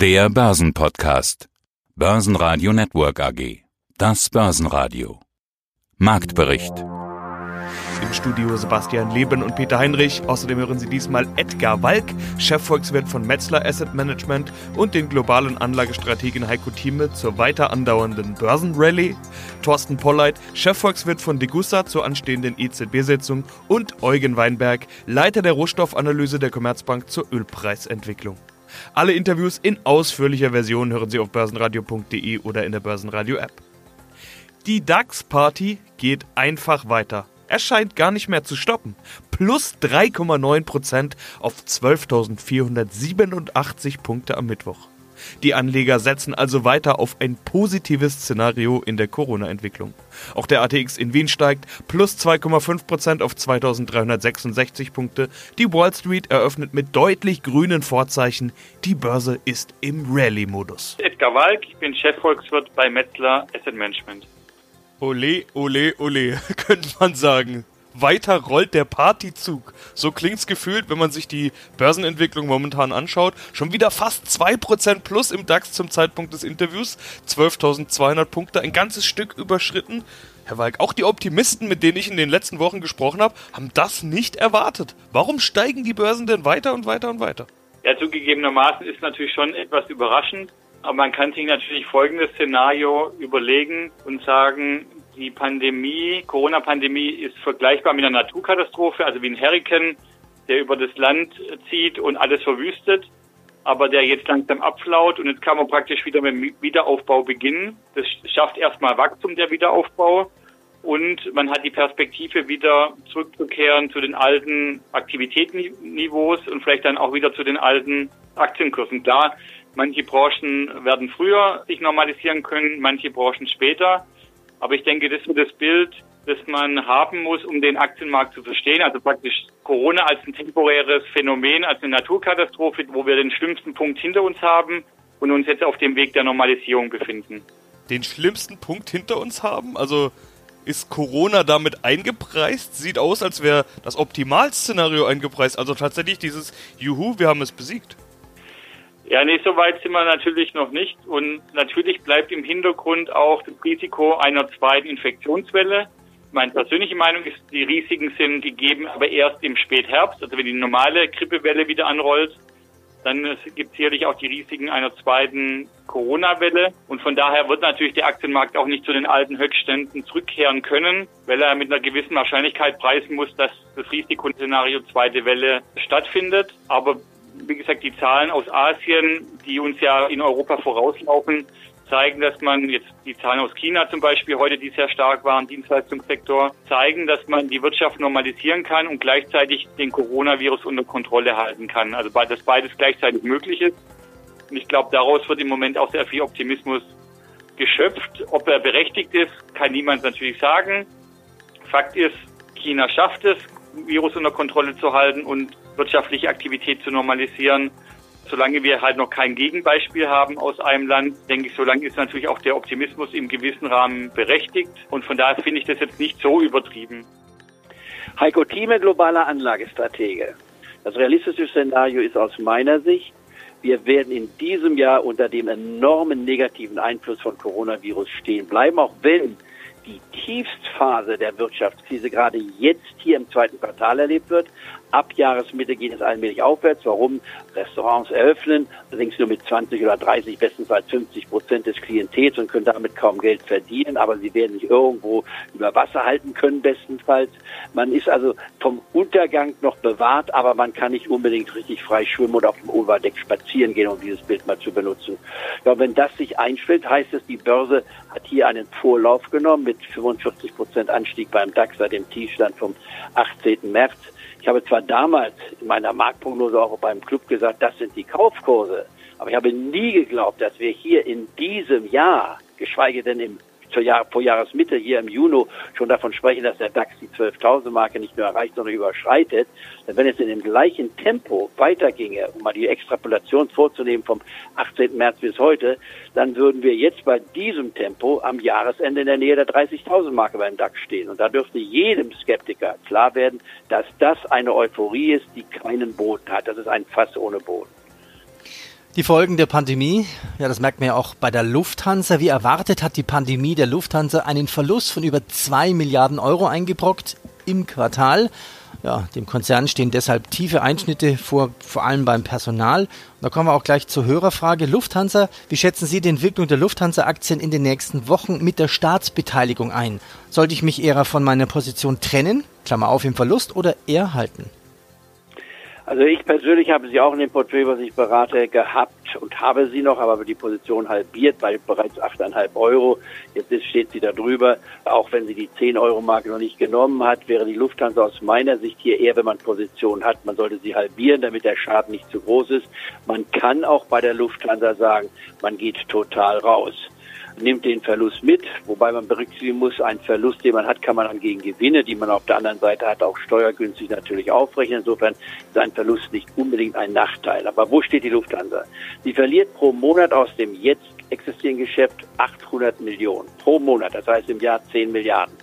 Der Börsenpodcast. Börsenradio Network AG. Das Börsenradio. Marktbericht. Im Studio Sebastian Leben und Peter Heinrich. Außerdem hören Sie diesmal Edgar Walk, Chefvolkswirt von Metzler Asset Management und den globalen Anlagestrategen Heiko Thieme zur weiter andauernden Börsenrallye. Thorsten Polleit, Chefvolkswirt von Degussa zur anstehenden EZB-Sitzung und Eugen Weinberg, Leiter der Rohstoffanalyse der Commerzbank zur Ölpreisentwicklung. Alle Interviews in ausführlicher Version hören Sie auf börsenradio.de oder in der Börsenradio-App. Die DAX-Party geht einfach weiter. Er scheint gar nicht mehr zu stoppen. Plus 3,9% auf 12.487 Punkte am Mittwoch. Die Anleger setzen also weiter auf ein positives Szenario in der Corona-Entwicklung. Auch der ATX in Wien steigt plus 2,5% auf 2366 Punkte. Die Wall Street eröffnet mit deutlich grünen Vorzeichen. Die Börse ist im Rallye-Modus. Edgar Walk, ich bin Chefvolkswirt bei Metzler Asset Management. Ole, ole, ole, könnte man sagen weiter rollt der Partyzug. So klingt's gefühlt, wenn man sich die Börsenentwicklung momentan anschaut. Schon wieder fast 2% plus im DAX zum Zeitpunkt des Interviews. 12.200 Punkte, ein ganzes Stück überschritten. Herr Walk, auch die Optimisten, mit denen ich in den letzten Wochen gesprochen habe, haben das nicht erwartet. Warum steigen die Börsen denn weiter und weiter und weiter? Ja, zugegebenermaßen ist natürlich schon etwas überraschend. Aber man kann sich natürlich folgendes Szenario überlegen und sagen, die Pandemie, Corona-Pandemie ist vergleichbar mit einer Naturkatastrophe, also wie ein Hurrikan, der über das Land zieht und alles verwüstet, aber der jetzt langsam abflaut und jetzt kann man praktisch wieder mit dem Wiederaufbau beginnen. Das schafft erstmal Wachstum der Wiederaufbau und man hat die Perspektive wieder zurückzukehren zu den alten Aktivitätsniveaus und vielleicht dann auch wieder zu den alten Aktienkursen. Klar, manche Branchen werden früher sich normalisieren können, manche Branchen später. Aber ich denke, das ist das Bild, das man haben muss, um den Aktienmarkt zu verstehen. Also praktisch Corona als ein temporäres Phänomen, als eine Naturkatastrophe, wo wir den schlimmsten Punkt hinter uns haben und uns jetzt auf dem Weg der Normalisierung befinden. Den schlimmsten Punkt hinter uns haben? Also ist Corona damit eingepreist? Sieht aus, als wäre das Optimalszenario eingepreist. Also tatsächlich dieses Juhu, wir haben es besiegt. Ja, nee, so weit sind wir natürlich noch nicht. Und natürlich bleibt im Hintergrund auch das Risiko einer zweiten Infektionswelle. Meine persönliche Meinung ist, die Risiken sind gegeben, aber erst im Spätherbst, also wenn die normale Grippewelle wieder anrollt, dann gibt es sicherlich auch die Risiken einer zweiten Corona-Welle. Und von daher wird natürlich der Aktienmarkt auch nicht zu den alten Höchstständen zurückkehren können, weil er mit einer gewissen Wahrscheinlichkeit preisen muss, dass das Risikoszenario zweite Welle stattfindet. Aber wie gesagt, die Zahlen aus Asien, die uns ja in Europa vorauslaufen, zeigen, dass man jetzt die Zahlen aus China zum Beispiel heute, die sehr stark waren, Dienstleistungssektor, zeigen, dass man die Wirtschaft normalisieren kann und gleichzeitig den Coronavirus unter Kontrolle halten kann. Also dass beides gleichzeitig möglich ist. Und ich glaube, daraus wird im Moment auch sehr viel Optimismus geschöpft. Ob er berechtigt ist, kann niemand natürlich sagen. Fakt ist, China schafft es, Virus unter Kontrolle zu halten und wirtschaftliche Aktivität zu normalisieren. Solange wir halt noch kein Gegenbeispiel haben aus einem Land, denke ich, solange ist natürlich auch der Optimismus im gewissen Rahmen berechtigt. Und von daher finde ich das jetzt nicht so übertrieben. Heiko Thieme, globaler Anlagestratege. Das realistische Szenario ist aus meiner Sicht, wir werden in diesem Jahr unter dem enormen negativen Einfluss von Coronavirus stehen bleiben, auch wenn die Tiefstphase der Wirtschaftskrise gerade jetzt hier im zweiten Quartal erlebt wird. Ab Jahresmitte geht es allmählich aufwärts. Warum? Restaurants eröffnen, allerdings nur mit 20 oder 30, bestenfalls 50 Prozent des Klientels und können damit kaum Geld verdienen, aber sie werden sich irgendwo über Wasser halten können, bestenfalls. Man ist also vom Untergang noch bewahrt, aber man kann nicht unbedingt richtig frei schwimmen oder auf dem Oberdeck spazieren gehen, um dieses Bild mal zu benutzen. Ja, wenn das sich einstellt, heißt es, die Börse hat hier einen Vorlauf genommen mit 45 Prozent Anstieg beim DAX seit dem Tiefstand vom 18. März. Ich habe zwar damals in meiner Marktprognose auch beim Club gesagt, das sind die Kaufkurse, aber ich habe nie geglaubt, dass wir hier in diesem Jahr, geschweige denn im Jahr, vor Jahresmitte hier im Juni schon davon sprechen, dass der DAX die 12.000 Marke nicht nur erreicht, sondern überschreitet, dann wenn es in dem gleichen Tempo weiterginge, um mal die Extrapolation vorzunehmen vom 18. März bis heute, dann würden wir jetzt bei diesem Tempo am Jahresende in der Nähe der 30.000 Marke beim DAX stehen. Und da dürfte jedem Skeptiker klar werden, dass das eine Euphorie ist, die keinen Boden hat. Das ist ein Fass ohne Boden. Die Folgen der Pandemie, ja, das merkt man ja auch bei der Lufthansa. Wie erwartet hat die Pandemie der Lufthansa einen Verlust von über zwei Milliarden Euro eingebrockt im Quartal. Ja, dem Konzern stehen deshalb tiefe Einschnitte vor, vor allem beim Personal. Und da kommen wir auch gleich zur Hörerfrage. Lufthansa, wie schätzen Sie die Entwicklung der Lufthansa-Aktien in den nächsten Wochen mit der Staatsbeteiligung ein? Sollte ich mich eher von meiner Position trennen, Klammer auf im Verlust, oder eher halten? Also ich persönlich habe sie auch in dem Portfolio, was ich berate, gehabt und habe sie noch, aber die Position halbiert bei bereits 8,5 Euro. Jetzt steht sie da drüber. Auch wenn sie die 10 Euro Marke noch nicht genommen hat, wäre die Lufthansa aus meiner Sicht hier eher, wenn man Position hat, man sollte sie halbieren, damit der Schaden nicht zu groß ist. Man kann auch bei der Lufthansa sagen, man geht total raus nimmt den Verlust mit, wobei man berücksichtigen muss, einen Verlust, den man hat, kann man dann gegen Gewinne, die man auf der anderen Seite hat, auch steuergünstig natürlich aufrechnen. Insofern ist ein Verlust nicht unbedingt ein Nachteil. Aber wo steht die Lufthansa? Sie verliert pro Monat aus dem jetzt existierenden Geschäft 800 Millionen pro Monat, das heißt im Jahr 10 Milliarden.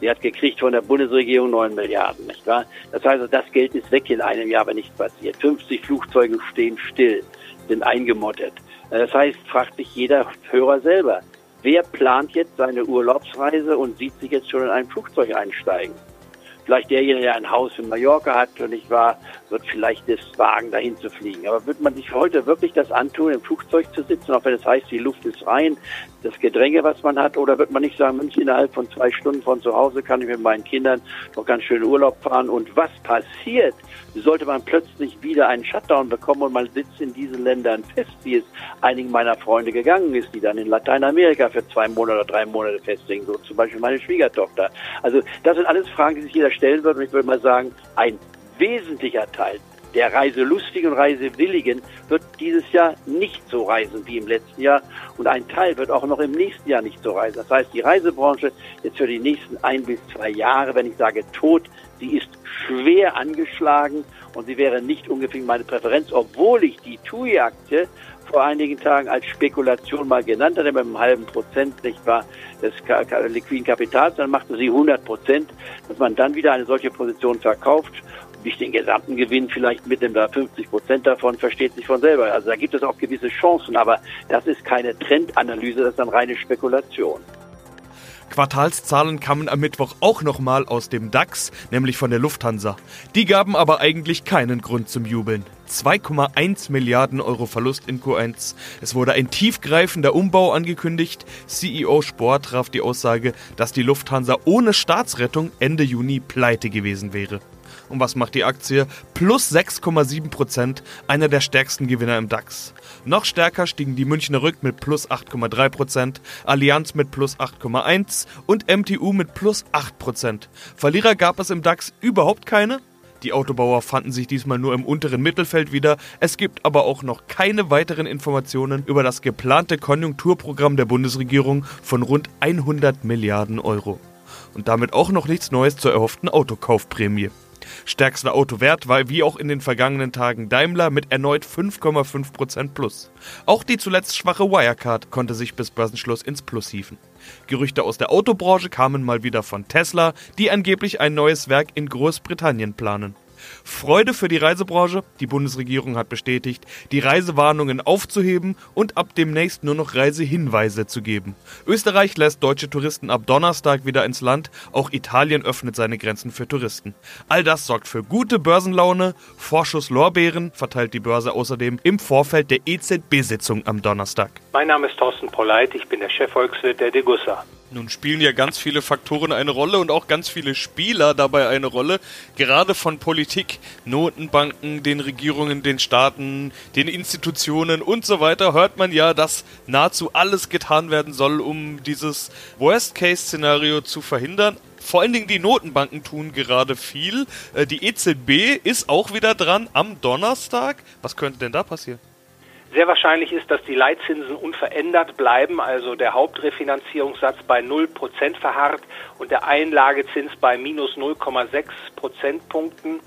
Sie hat gekriegt von der Bundesregierung 9 Milliarden, nicht wahr? Das heißt, das Geld ist weg in einem Jahr, wenn nichts passiert. 50 Flugzeuge stehen still, sind eingemottet. Das heißt, fragt sich jeder Hörer selber, wer plant jetzt seine Urlaubsreise und sieht sich jetzt schon in ein Flugzeug einsteigen? Vielleicht derjenige, der ein Haus in Mallorca hat und ich war, wird vielleicht das Wagen dahin zu fliegen. Aber wird man sich heute wirklich das antun, im Flugzeug zu sitzen, auch wenn es heißt, die Luft ist rein, das Gedränge, was man hat, oder wird man nicht sagen, Mensch, innerhalb von zwei Stunden von zu Hause kann ich mit meinen Kindern noch ganz schön Urlaub fahren und was passiert, sollte man plötzlich wieder einen Shutdown bekommen und man sitzt in diesen Ländern fest, wie es einigen meiner Freunde gegangen ist, die dann in Lateinamerika für zwei Monate oder drei Monate festlegen, so zum Beispiel meine Schwiegertochter. Also das sind alles Fragen, die sich jeder stellen wird und ich würde mal sagen, ein wesentlicher Teil der Reiselustigen und Reisewilligen wird dieses Jahr nicht so reisen wie im letzten Jahr und ein Teil wird auch noch im nächsten Jahr nicht so reisen. Das heißt, die Reisebranche jetzt für die nächsten ein bis zwei Jahre, wenn ich sage tot, sie ist schwer angeschlagen und sie wäre nicht ungefähr meine Präferenz, obwohl ich die TUI-Aktie vor einigen Tagen als Spekulation mal genannt hatte, mit einem halben Prozent, nicht wahr, des liquiden Kapitals, dann machte sie 100 Prozent, dass man dann wieder eine solche Position verkauft nicht den gesamten Gewinn vielleicht mitnimmt, da 50 Prozent davon versteht sich von selber. Also da gibt es auch gewisse Chancen, aber das ist keine Trendanalyse, das ist dann reine Spekulation. Quartalszahlen kamen am Mittwoch auch nochmal aus dem DAX, nämlich von der Lufthansa. Die gaben aber eigentlich keinen Grund zum Jubeln. 2,1 Milliarden Euro Verlust in Q1. Es wurde ein tiefgreifender Umbau angekündigt. CEO Sport traf die Aussage, dass die Lufthansa ohne Staatsrettung Ende Juni pleite gewesen wäre. Und was macht die Aktie? Plus 6,7 Prozent, einer der stärksten Gewinner im DAX. Noch stärker stiegen die Münchner Rück mit plus 8,3 Prozent, Allianz mit plus 8,1 und MTU mit plus 8 Prozent. Verlierer gab es im DAX überhaupt keine. Die Autobauer fanden sich diesmal nur im unteren Mittelfeld wieder. Es gibt aber auch noch keine weiteren Informationen über das geplante Konjunkturprogramm der Bundesregierung von rund 100 Milliarden Euro. Und damit auch noch nichts Neues zur erhofften Autokaufprämie. Stärkster Autowert war wie auch in den vergangenen Tagen Daimler mit erneut 5,5% plus. Auch die zuletzt schwache Wirecard konnte sich bis Börsenschluss ins Plus hieven. Gerüchte aus der Autobranche kamen mal wieder von Tesla, die angeblich ein neues Werk in Großbritannien planen. Freude für die Reisebranche. Die Bundesregierung hat bestätigt, die Reisewarnungen aufzuheben und ab demnächst nur noch Reisehinweise zu geben. Österreich lässt deutsche Touristen ab Donnerstag wieder ins Land. Auch Italien öffnet seine Grenzen für Touristen. All das sorgt für gute Börsenlaune. Vorschuss Lorbeeren verteilt die Börse außerdem im Vorfeld der EZB-Sitzung am Donnerstag. Mein Name ist Thorsten Polleit, ich bin der Chefvolkswirt der Degussa. Nun spielen ja ganz viele Faktoren eine Rolle und auch ganz viele Spieler dabei eine Rolle. Gerade von Politik, Notenbanken, den Regierungen, den Staaten, den Institutionen und so weiter hört man ja, dass nahezu alles getan werden soll, um dieses Worst-Case-Szenario zu verhindern. Vor allen Dingen die Notenbanken tun gerade viel. Äh, die EZB ist auch wieder dran am Donnerstag. Was könnte denn da passieren? Sehr wahrscheinlich ist, dass die Leitzinsen unverändert bleiben, also der Hauptrefinanzierungssatz bei 0% verharrt und der Einlagezins bei minus 0,6 Prozentpunkten.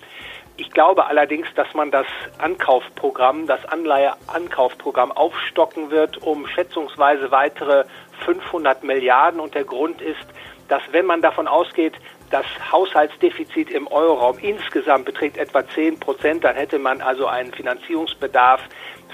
Ich glaube allerdings, dass man das Ankaufprogramm, das Anleiheankaufprogramm aufstocken wird um schätzungsweise weitere 500 Milliarden und der Grund ist, dass wenn man davon ausgeht, das Haushaltsdefizit im Euroraum insgesamt beträgt etwa 10 Prozent, dann hätte man also einen Finanzierungsbedarf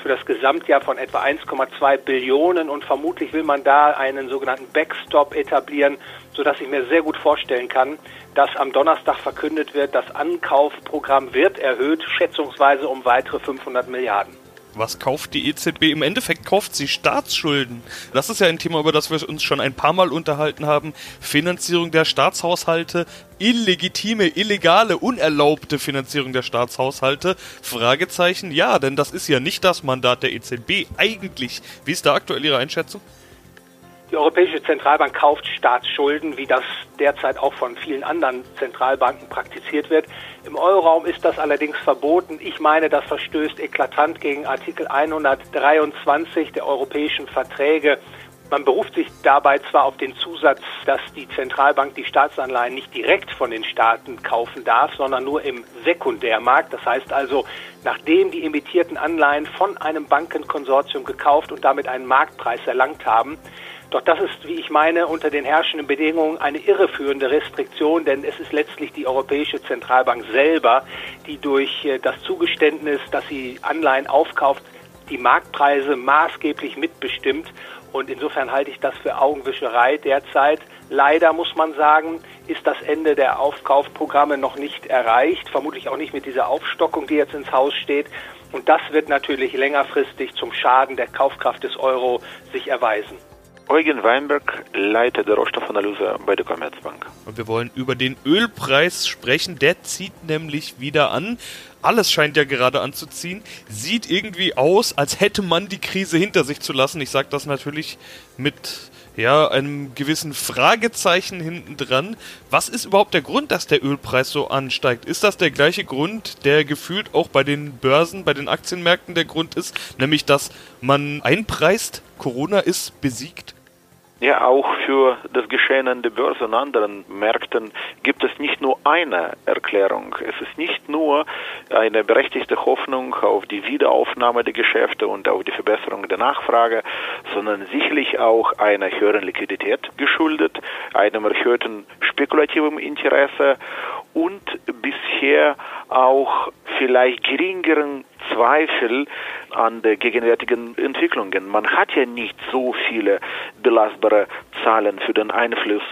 für das Gesamtjahr von etwa 1,2 Billionen und vermutlich will man da einen sogenannten Backstop etablieren, sodass ich mir sehr gut vorstellen kann, dass am Donnerstag verkündet wird, das Ankaufprogramm wird erhöht, schätzungsweise um weitere 500 Milliarden. Was kauft die EZB? Im Endeffekt kauft sie Staatsschulden. Das ist ja ein Thema, über das wir uns schon ein paar Mal unterhalten haben. Finanzierung der Staatshaushalte, illegitime, illegale, unerlaubte Finanzierung der Staatshaushalte. Fragezeichen, ja, denn das ist ja nicht das Mandat der EZB eigentlich. Wie ist da aktuell Ihre Einschätzung? Die Europäische Zentralbank kauft Staatsschulden, wie das derzeit auch von vielen anderen Zentralbanken praktiziert wird. Im Euroraum ist das allerdings verboten. Ich meine, das verstößt eklatant gegen Artikel 123 der europäischen Verträge. Man beruft sich dabei zwar auf den Zusatz, dass die Zentralbank die Staatsanleihen nicht direkt von den Staaten kaufen darf, sondern nur im Sekundärmarkt. Das heißt also, nachdem die emittierten Anleihen von einem Bankenkonsortium gekauft und damit einen Marktpreis erlangt haben, doch das ist, wie ich meine, unter den herrschenden Bedingungen eine irreführende Restriktion, denn es ist letztlich die Europäische Zentralbank selber, die durch äh, das Zugeständnis, dass sie Anleihen aufkauft, die Marktpreise maßgeblich mitbestimmt. Und insofern halte ich das für Augenwischerei derzeit. Leider muss man sagen, ist das Ende der Aufkaufprogramme noch nicht erreicht, vermutlich auch nicht mit dieser Aufstockung, die jetzt ins Haus steht. Und das wird natürlich längerfristig zum Schaden der Kaufkraft des Euro sich erweisen. Eugen Weinberg, Leiter der Rohstoffanalyse bei der Commerzbank. Und wir wollen über den Ölpreis sprechen. Der zieht nämlich wieder an. Alles scheint ja gerade anzuziehen. Sieht irgendwie aus, als hätte man die Krise hinter sich zu lassen. Ich sage das natürlich mit ja, einem gewissen Fragezeichen hinten dran. Was ist überhaupt der Grund, dass der Ölpreis so ansteigt? Ist das der gleiche Grund, der gefühlt auch bei den Börsen, bei den Aktienmärkten der Grund ist, nämlich dass man einpreist, Corona ist besiegt? Ja, auch für das Geschehen an der Börse und anderen Märkten gibt es nicht nur eine Erklärung. Es ist nicht nur eine berechtigte Hoffnung auf die Wiederaufnahme der Geschäfte und auf die Verbesserung der Nachfrage, sondern sicherlich auch einer höheren Liquidität geschuldet, einem erhöhten spekulativen Interesse und bisher auch vielleicht geringeren Zweifel an der gegenwärtigen Entwicklungen. Man hat ja nicht so viele belastbare Zahlen für den Einfluss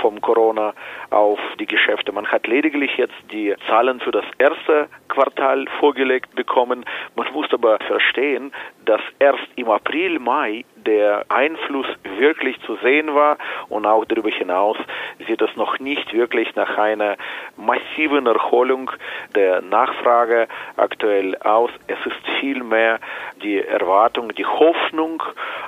vom Corona auf die Geschäfte. Man hat lediglich jetzt die Zahlen für das erste Quartal vorgelegt bekommen. Man muss aber verstehen, dass erst im April, Mai der Einfluss wirklich zu sehen war und auch darüber hinaus sieht es noch nicht wirklich nach einer massiven Erholung der Nachfrage aktuell aus. Es ist vielmehr die Erwartung, die Hoffnung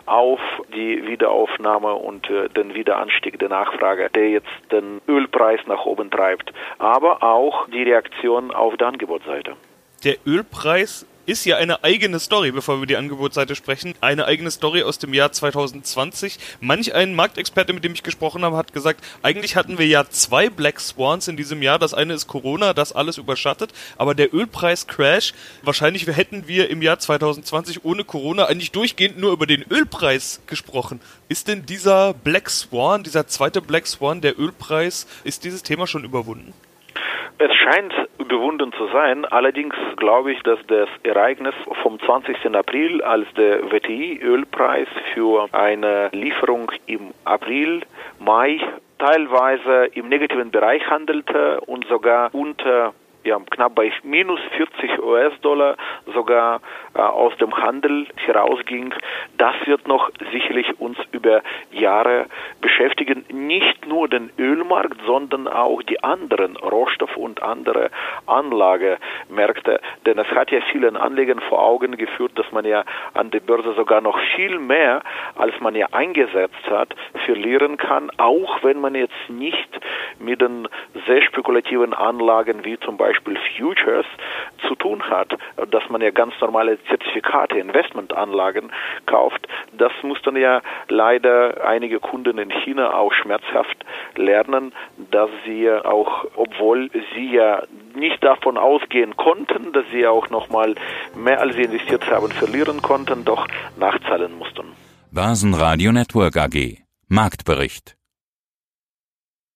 auf die Wiederaufnahme und äh, den Wiederanstieg der Nachfrage, der jetzt den Ölpreis nach oben treibt, aber auch die Reaktion auf die Angebotsseite. Der Ölpreis ist ja eine eigene Story, bevor wir über die Angebotsseite sprechen. Eine eigene Story aus dem Jahr 2020. Manch ein Marktexperte, mit dem ich gesprochen habe, hat gesagt, eigentlich hatten wir ja zwei Black Swans in diesem Jahr. Das eine ist Corona, das alles überschattet. Aber der Ölpreis-Crash, wahrscheinlich hätten wir im Jahr 2020 ohne Corona eigentlich durchgehend nur über den Ölpreis gesprochen. Ist denn dieser Black Swan, dieser zweite Black Swan, der Ölpreis, ist dieses Thema schon überwunden? Es scheint überwunden zu sein. Allerdings glaube ich, dass das Ereignis vom 20. April, als der WTI-Ölpreis für eine Lieferung im April, Mai teilweise im negativen Bereich handelte und sogar unter ja, knapp bei minus 40 US-Dollar sogar äh, aus dem Handel herausging. Das wird noch sicherlich uns über Jahre beschäftigen. Nicht nur den Ölmarkt, sondern auch die anderen Rohstoff- und andere Anlagemärkte. Denn es hat ja vielen Anlegern vor Augen geführt, dass man ja an der Börse sogar noch viel mehr, als man ja eingesetzt hat, verlieren kann, auch wenn man jetzt nicht mit den sehr spekulativen Anlagen wie zum Beispiel Futures zu tun hat, dass man ja ganz normale Zertifikate, Investmentanlagen kauft. Das muss dann ja leider einige Kunden in China auch schmerzhaft lernen, dass sie auch, obwohl sie ja nicht davon ausgehen konnten, dass sie auch nochmal mehr als sie investiert haben verlieren konnten, doch nachzahlen mussten. Börsenradio Network AG Marktbericht